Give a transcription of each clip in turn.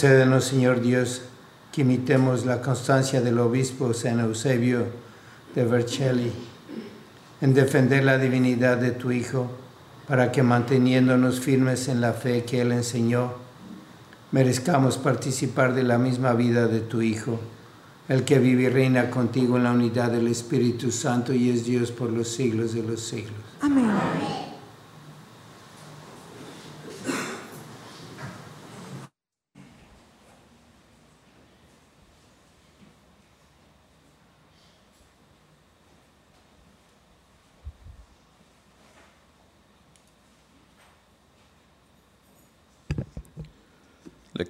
Concédenos, Señor Dios, que imitemos la constancia del obispo San Eusebio de Vercelli en defender la divinidad de tu Hijo, para que manteniéndonos firmes en la fe que Él enseñó, merezcamos participar de la misma vida de tu Hijo, el que vive y reina contigo en la unidad del Espíritu Santo y es Dios por los siglos de los siglos. Amén.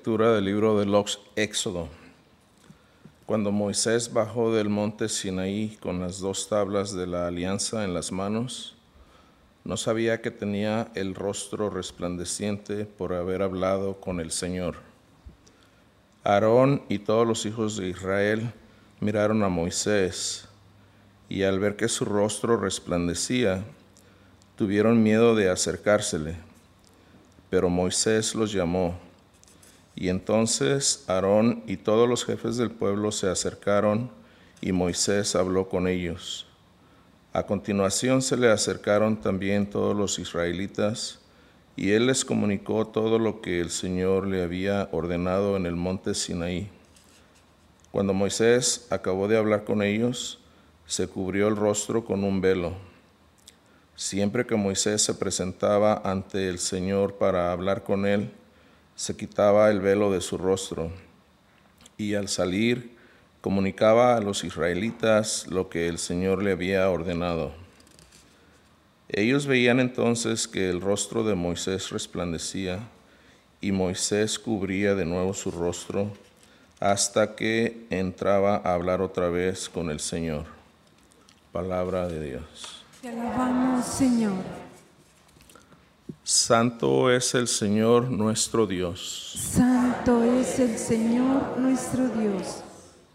Lectura del libro de los Éxodo. Cuando Moisés bajó del monte Sinaí con las dos tablas de la alianza en las manos, no sabía que tenía el rostro resplandeciente por haber hablado con el Señor. Aarón y todos los hijos de Israel miraron a Moisés y al ver que su rostro resplandecía, tuvieron miedo de acercársele. Pero Moisés los llamó y entonces Aarón y todos los jefes del pueblo se acercaron y Moisés habló con ellos. A continuación se le acercaron también todos los israelitas y él les comunicó todo lo que el Señor le había ordenado en el monte Sinaí. Cuando Moisés acabó de hablar con ellos, se cubrió el rostro con un velo. Siempre que Moisés se presentaba ante el Señor para hablar con él, se quitaba el velo de su rostro y al salir comunicaba a los israelitas lo que el Señor le había ordenado. Ellos veían entonces que el rostro de Moisés resplandecía y Moisés cubría de nuevo su rostro hasta que entraba a hablar otra vez con el Señor. Palabra de Dios. Alabamos, Señor. Santo es el Señor nuestro Dios. Santo es el Señor nuestro Dios.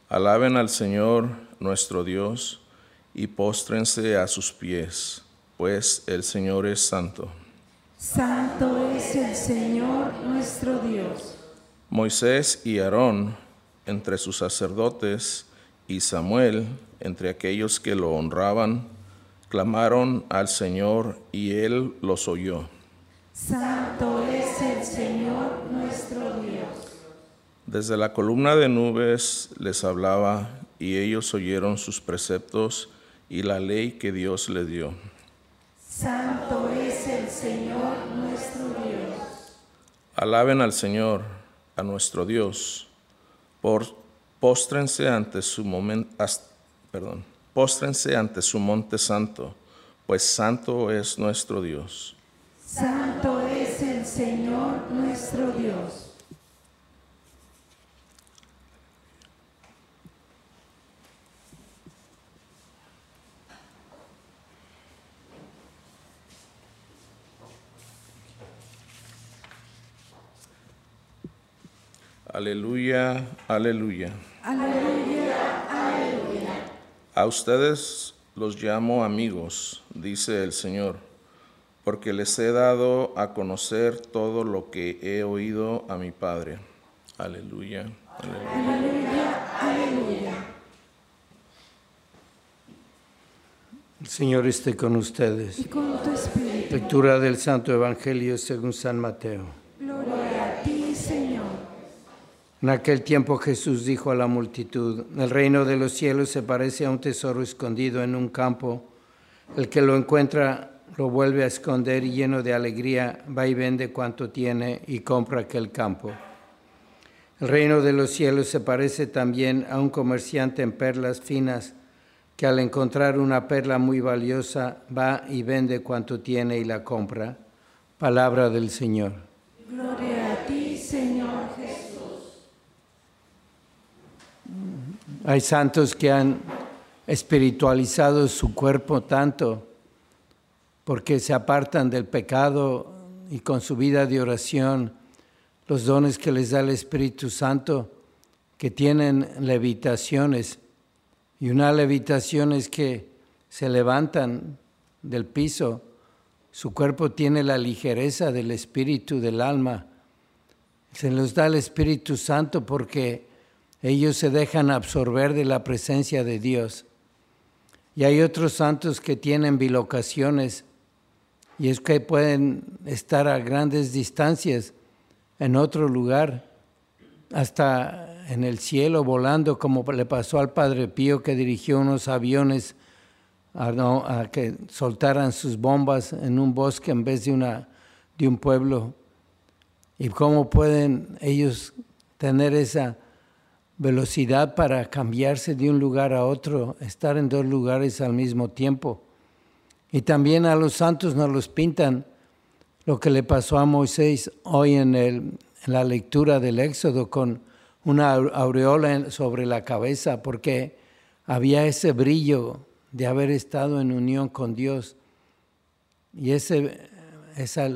Alaben al Señor nuestro Dios y póstrense a sus pies, pues el Señor es santo. Santo es el Señor nuestro Dios. Moisés y Aarón entre sus sacerdotes y Samuel entre aquellos que lo honraban, clamaron al Señor y él los oyó. Santo es el Señor nuestro Dios. Desde la columna de nubes les hablaba y ellos oyeron sus preceptos y la ley que Dios le dio. Santo es el Señor nuestro Dios. Alaben al Señor, a nuestro Dios, por póstrense ante su momento, perdón, póstrense ante su monte santo, pues santo es nuestro Dios. Santo es el Señor nuestro Dios. Aleluya, aleluya. Aleluya, aleluya. A ustedes los llamo amigos, dice el Señor, porque les he dado a conocer todo lo que he oído a mi Padre. Aleluya, aleluya. Aleluya, aleluya. El Señor esté con ustedes. Y con tu espíritu. Lectura del Santo Evangelio según San Mateo. Gloria a ti, Señor. En aquel tiempo Jesús dijo a la multitud, el reino de los cielos se parece a un tesoro escondido en un campo. El que lo encuentra lo vuelve a esconder y lleno de alegría va y vende cuanto tiene y compra aquel campo. El reino de los cielos se parece también a un comerciante en perlas finas que al encontrar una perla muy valiosa va y vende cuanto tiene y la compra. Palabra del Señor. Gloria a ti, Señor Jesús. Hay santos que han espiritualizado su cuerpo tanto porque se apartan del pecado y con su vida de oración, los dones que les da el Espíritu Santo, que tienen levitaciones. Y una levitación es que se levantan del piso, su cuerpo tiene la ligereza del espíritu, del alma. Se los da el Espíritu Santo porque ellos se dejan absorber de la presencia de Dios. Y hay otros santos que tienen bilocaciones y es que pueden estar a grandes distancias en otro lugar, hasta en el cielo volando, como le pasó al Padre Pío que dirigió unos aviones a, que soltaran sus bombas en un bosque en vez de, una, de un pueblo. Y cómo pueden ellos tener esa velocidad para cambiarse de un lugar a otro, estar en dos lugares al mismo tiempo. Y también a los santos nos los pintan lo que le pasó a Moisés hoy en, la lectura del Éxodo con una aureola sobre la cabeza, porque había ese brillo de haber estado en unión con Dios. Y ese, esa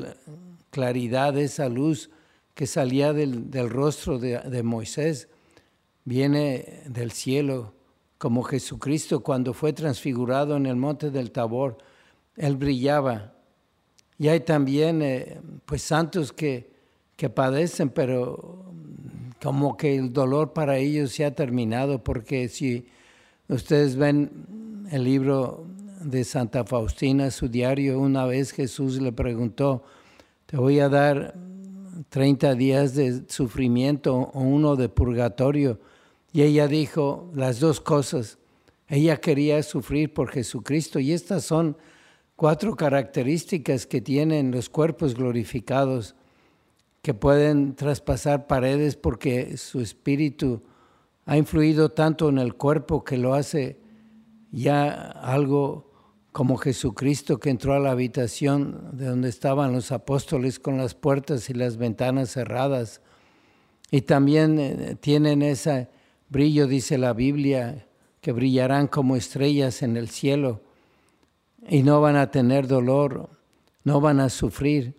claridad, esa luz que salía del, rostro de Moisés viene del cielo, como Jesucristo cuando fue transfigurado en el monte del Tabor, Él brillaba. Y hay también eh, pues santos que, que padecen, pero como que el dolor para ellos se ha terminado, porque si ustedes ven el libro de Santa Faustina, su diario, una vez Jesús le preguntó, te voy a dar 30 días de sufrimiento o uno de purgatorio. Y ella dijo las dos cosas. Ella quería sufrir por Jesucristo y estas son cuatro características que tienen los cuerpos glorificados que pueden traspasar paredes porque su espíritu ha influido tanto en el cuerpo que lo hace ya algo como Jesucristo que entró a la habitación de donde estaban los apóstoles con las puertas y las ventanas cerradas. Y también tienen ese brillo, dice la Biblia, que brillarán como estrellas en el cielo y no van a tener dolor, no van a sufrir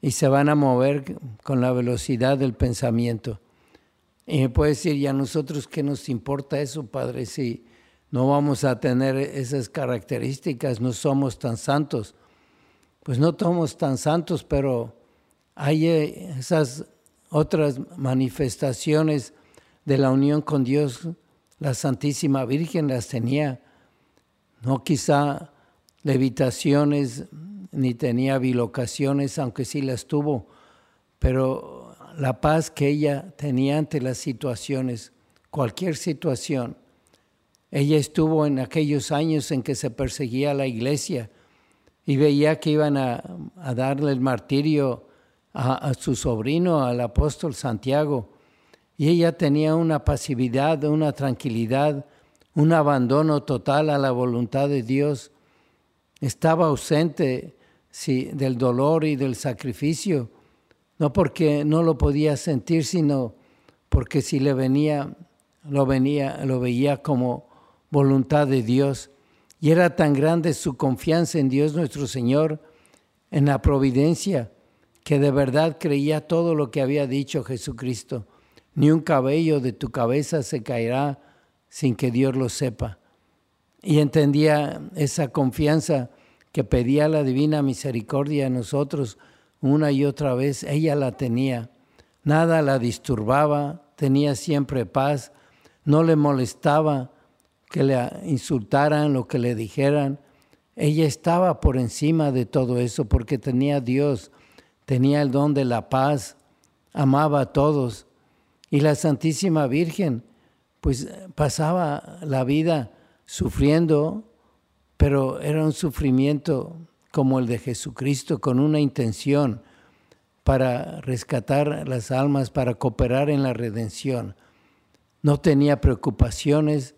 y se van a mover con la velocidad del pensamiento. Y me puede decir, ¿y a nosotros qué nos importa eso, Padre? Si no vamos a tener esas características, no somos tan santos. Pues no somos tan santos, pero hay eh, esas otras manifestaciones de la unión con Dios. La Santísima Virgen las tenía, no quizá levitaciones ni tenía bilocaciones, aunque sí las tuvo, pero la paz que ella tenía ante las situaciones, cualquier situación. Ella estuvo en aquellos años en que se perseguía la iglesia y veía que iban a, darle el martirio a, a, su sobrino, al apóstol Santiago. Y ella tenía una pasividad, una tranquilidad, un abandono total a la voluntad de Dios. Estaba ausente sí, del dolor y del sacrificio, no porque no lo podía sentir, sino porque si le venía, lo venía, lo veía como voluntad de Dios. Y era tan grande su confianza en Dios nuestro Señor, en la providencia, que de verdad creía todo lo que había dicho Jesucristo. Ni un cabello de tu cabeza se caerá sin que Dios lo sepa. Y entendía esa confianza que pedía la divina misericordia a nosotros una y otra vez, ella la tenía. Nada la disturbaba, tenía siempre paz, no le molestaba que le insultaran, lo que le dijeran. Ella estaba por encima de todo eso porque tenía Dios, tenía el don de la paz, amaba a todos. Y la Santísima Virgen, pues pasaba la vida sufriendo, pero era un sufrimiento como el de Jesucristo, con una intención para rescatar las almas, para cooperar en la redención. No tenía preocupaciones,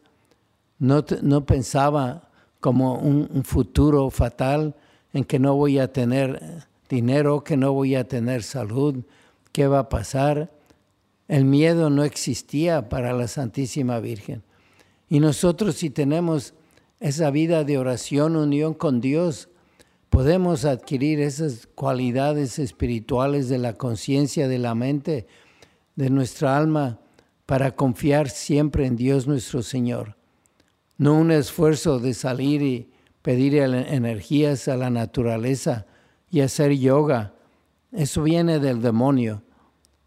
no, no pensaba como un, un, futuro fatal en que no voy a tener dinero, que no voy a tener salud, qué va a pasar. El miedo no existía para la Santísima Virgen. Y nosotros si tenemos esa vida de oración, unión con Dios, podemos adquirir esas cualidades espirituales de la conciencia, de la mente, de nuestra alma, para confiar siempre en Dios nuestro Señor. No un esfuerzo de salir y pedir energías a la naturaleza y hacer yoga. Eso viene del demonio.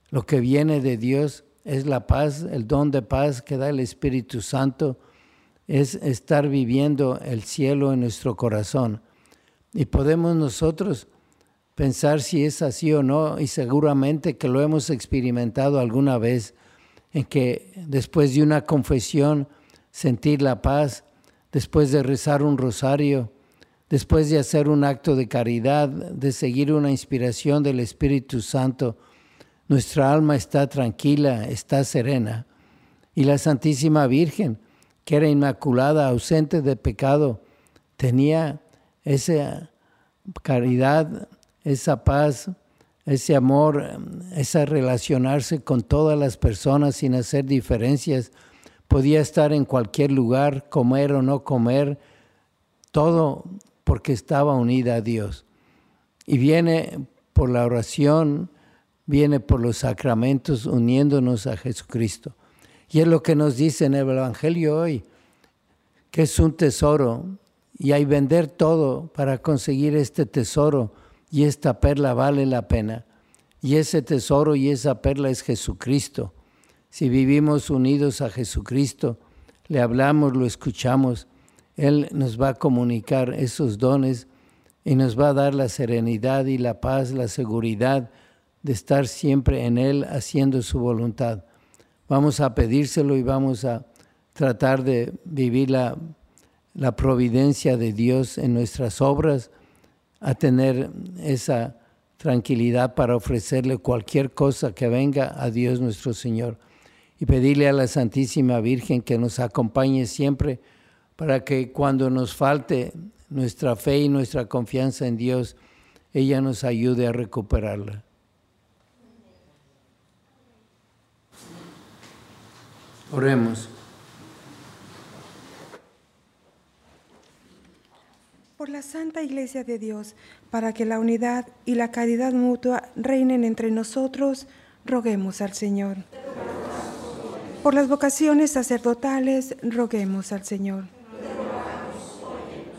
Lo que viene de Dios es la paz, el don de paz que da el Espíritu Santo es estar viviendo el cielo en nuestro corazón. Y podemos nosotros pensar si es así o no, y seguramente que lo hemos experimentado alguna vez, en que después de una confesión sentir la paz, después de rezar un rosario, después de hacer un acto de caridad, de seguir una inspiración del Espíritu Santo, nuestra alma está tranquila, está serena. Y la Santísima Virgen, que era inmaculada, ausente de pecado, tenía esa caridad, esa paz, ese amor, esa relacionarse con todas las personas sin hacer diferencias. Podía estar en cualquier lugar, comer o no comer, todo porque estaba unida a Dios. Y viene por la oración, viene por los sacramentos uniéndonos a Jesucristo. Y es lo que nos dice en el Evangelio hoy, que es un tesoro y hay vender todo para conseguir este tesoro y esta perla vale la pena. Y ese tesoro y esa perla es Jesucristo. Si vivimos unidos a Jesucristo, le hablamos, lo escuchamos, Él nos va a comunicar esos dones y nos va a dar la serenidad y la paz, la seguridad de estar siempre en Él haciendo su voluntad. Vamos a pedírselo y vamos a tratar de vivir la, providencia de Dios en nuestras obras, a tener esa tranquilidad para ofrecerle cualquier cosa que venga a Dios nuestro Señor y pedirle a la Santísima Virgen que nos acompañe siempre para que cuando nos falte nuestra fe y nuestra confianza en Dios, ella nos ayude a recuperarla. Oremos. Por la Santa Iglesia de Dios, para que la unidad y la caridad mutua reinen entre nosotros, roguemos al Señor. Por las vocaciones sacerdotales, roguemos al Señor.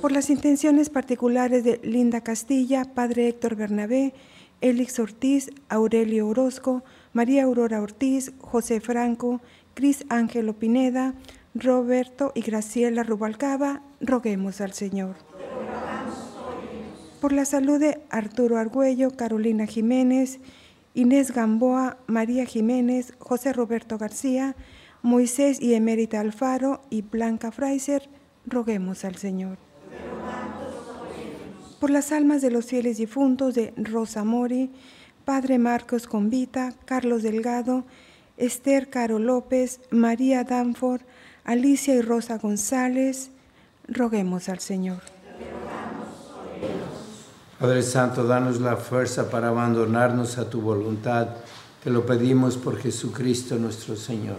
Por las intenciones particulares de Linda Castilla, Padre Héctor Bernabé, Elix Ortiz, Aurelio Orozco, María Aurora Ortiz, José Franco, Cris Ángelo Pineda, Roberto y Graciela Rubalcaba, roguemos al Señor por la salud de Arturo Argüello, Carolina Jiménez, Inés Gamboa, María Jiménez, José Roberto García, Moisés y Emérita Alfaro y Blanca Fraiser, roguemos al Señor. Por las almas de los fieles difuntos de Rosa Mori, Padre Marcos Convita, Carlos Delgado, Esther Caro López, María Danford, Alicia y Rosa González, roguemos al Señor. Padre Santo, danos la fuerza para abandonarnos a tu voluntad. Te lo pedimos por Jesucristo nuestro Señor.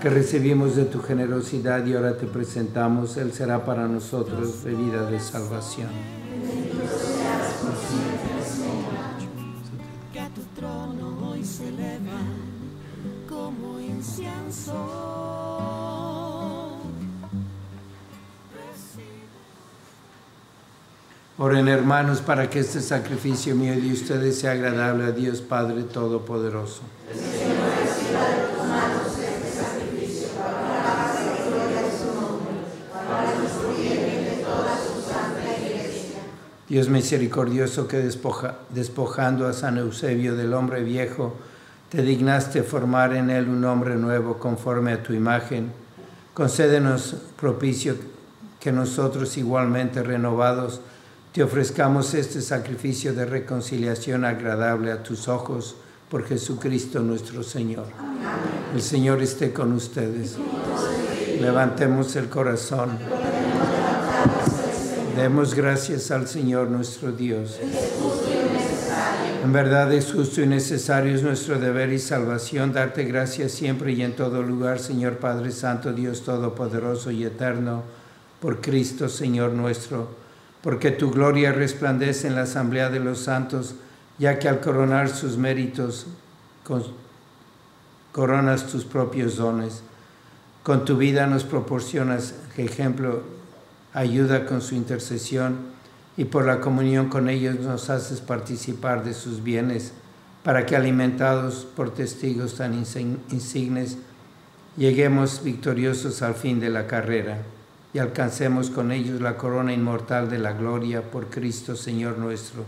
que recibimos de tu generosidad y ahora te presentamos. Él será para nosotros bebida de salvación. Que tu trono hoy se eleva como incienso. Oren hermanos para que este sacrificio mío de ustedes sea agradable a Dios Padre Todopoderoso. Dios misericordioso que despojando a San Eusebio del hombre viejo, te dignaste formar en él un hombre nuevo conforme a tu imagen, concédenos propicio que nosotros igualmente renovados te ofrezcamos este sacrificio de reconciliación agradable a tus ojos por Jesucristo nuestro Señor. El Señor esté con ustedes. Levantemos el corazón. Demos gracias al Señor nuestro Dios. En verdad es justo y necesario, es nuestro deber y salvación darte gracias siempre y en todo lugar, Señor Padre Santo, Dios Todopoderoso y Eterno, por Cristo, Señor nuestro porque tu gloria resplandece en la asamblea de los santos, ya que al coronar sus méritos, coronas tus propios dones. Con tu vida nos proporcionas ejemplo, ayuda con su intercesión y por la comunión con ellos nos haces participar de sus bienes, para que alimentados por testigos tan insignes, lleguemos victoriosos al fin de la carrera y alcancemos con ellos la corona inmortal de la gloria por Cristo Señor nuestro.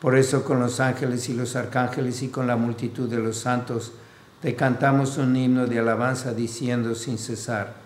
Por eso con los ángeles y los arcángeles y con la multitud de los santos te cantamos un himno de alabanza diciendo sin cesar,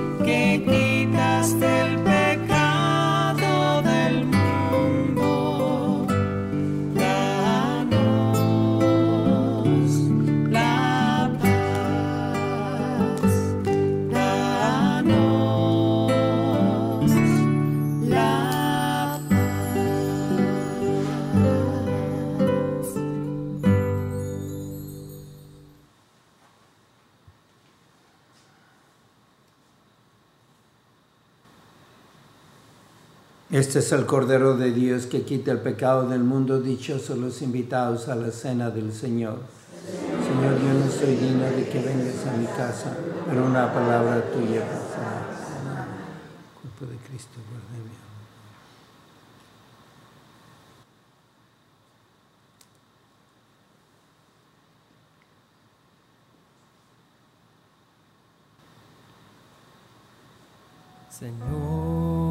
que quita. Este es el Cordero de Dios que quita el pecado del mundo. Dichosos los invitados a la cena del Señor. Señor, yo no soy digno de que vengas a mi casa, pero una palabra tuya pasará. Cuerpo de Cristo, guárdeme. Señor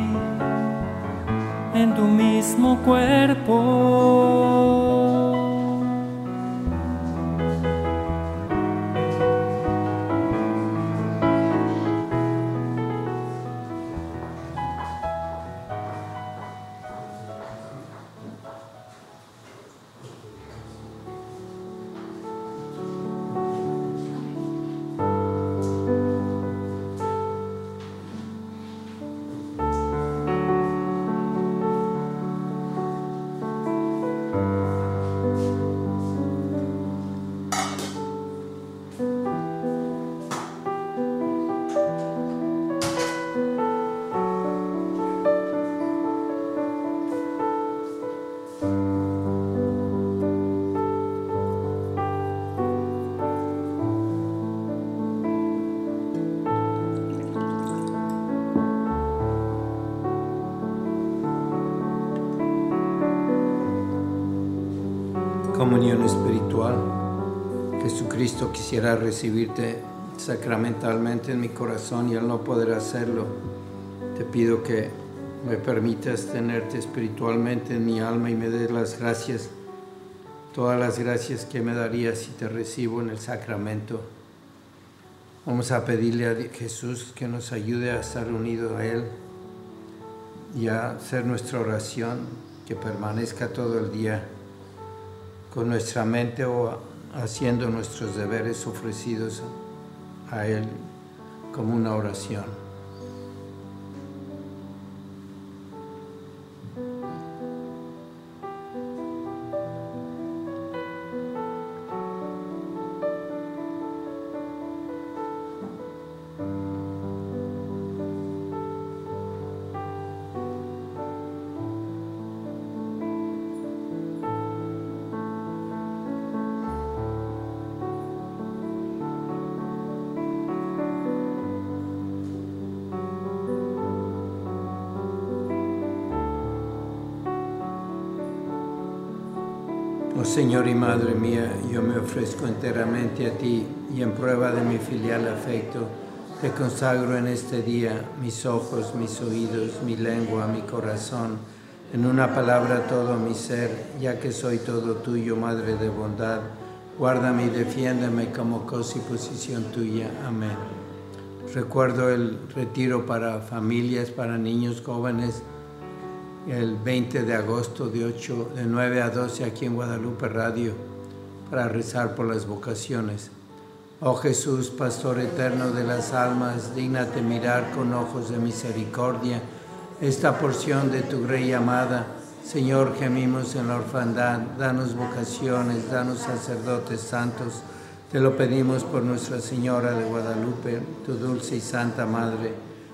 en tu mismo cuerpo. Jesucristo quisiera recibirte sacramentalmente en mi corazón y al no poder hacerlo, te pido que me permitas tenerte espiritualmente en mi alma y me des las gracias, todas las gracias que me darías si te recibo en el sacramento. Vamos a pedirle a Jesús que nos ayude a estar unidos a Él y a hacer nuestra oración que permanezca todo el día con nuestra mente o haciendo nuestros deberes ofrecidos a Él como una oración. Señor y Madre mía, yo me ofrezco enteramente a ti y en prueba de mi filial afecto, te consagro en este día mis ojos, mis oídos, mi lengua, mi corazón, en una palabra todo mi ser, ya que soy todo tuyo, Madre de bondad. Guárdame y defiéndeme como cosa y posición tuya. Amén. Recuerdo el retiro para familias, para niños jóvenes el 20 de agosto de, 8, de 9 a 12 aquí en Guadalupe Radio para rezar por las vocaciones. Oh Jesús, Pastor eterno de las almas, dígnate mirar con ojos de misericordia esta porción de tu Grey amada. Señor, gemimos en la orfandad, danos vocaciones, danos sacerdotes santos. Te lo pedimos por Nuestra Señora de Guadalupe, tu dulce y santa Madre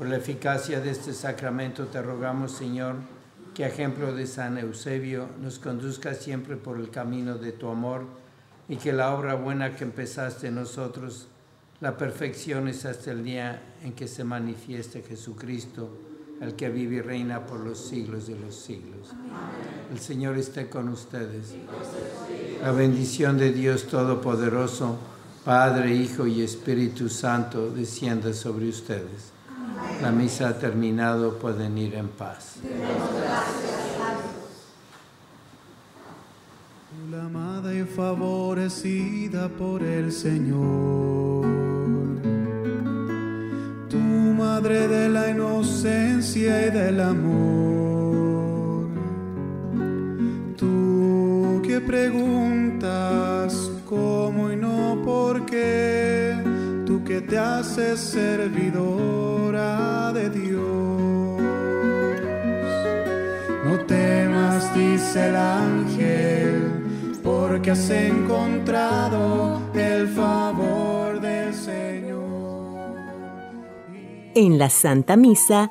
Por la eficacia de este sacramento te rogamos, Señor, que ejemplo de San Eusebio nos conduzca siempre por el camino de tu amor y que la obra buena que empezaste en nosotros la perfecciones hasta el día en que se manifieste Jesucristo, el que vive y reina por los siglos de los siglos. El Señor esté con ustedes. La bendición de Dios Todopoderoso, Padre, Hijo y Espíritu Santo, descienda sobre ustedes. La misa ha terminado, pueden ir en paz. amada y favorecida por el Señor. Tu madre de la inocencia y del amor. Tú que preguntas cómo y no por qué. Servidora de Dios. No temas, dice el ángel, porque has encontrado el favor del Señor. En la Santa Misa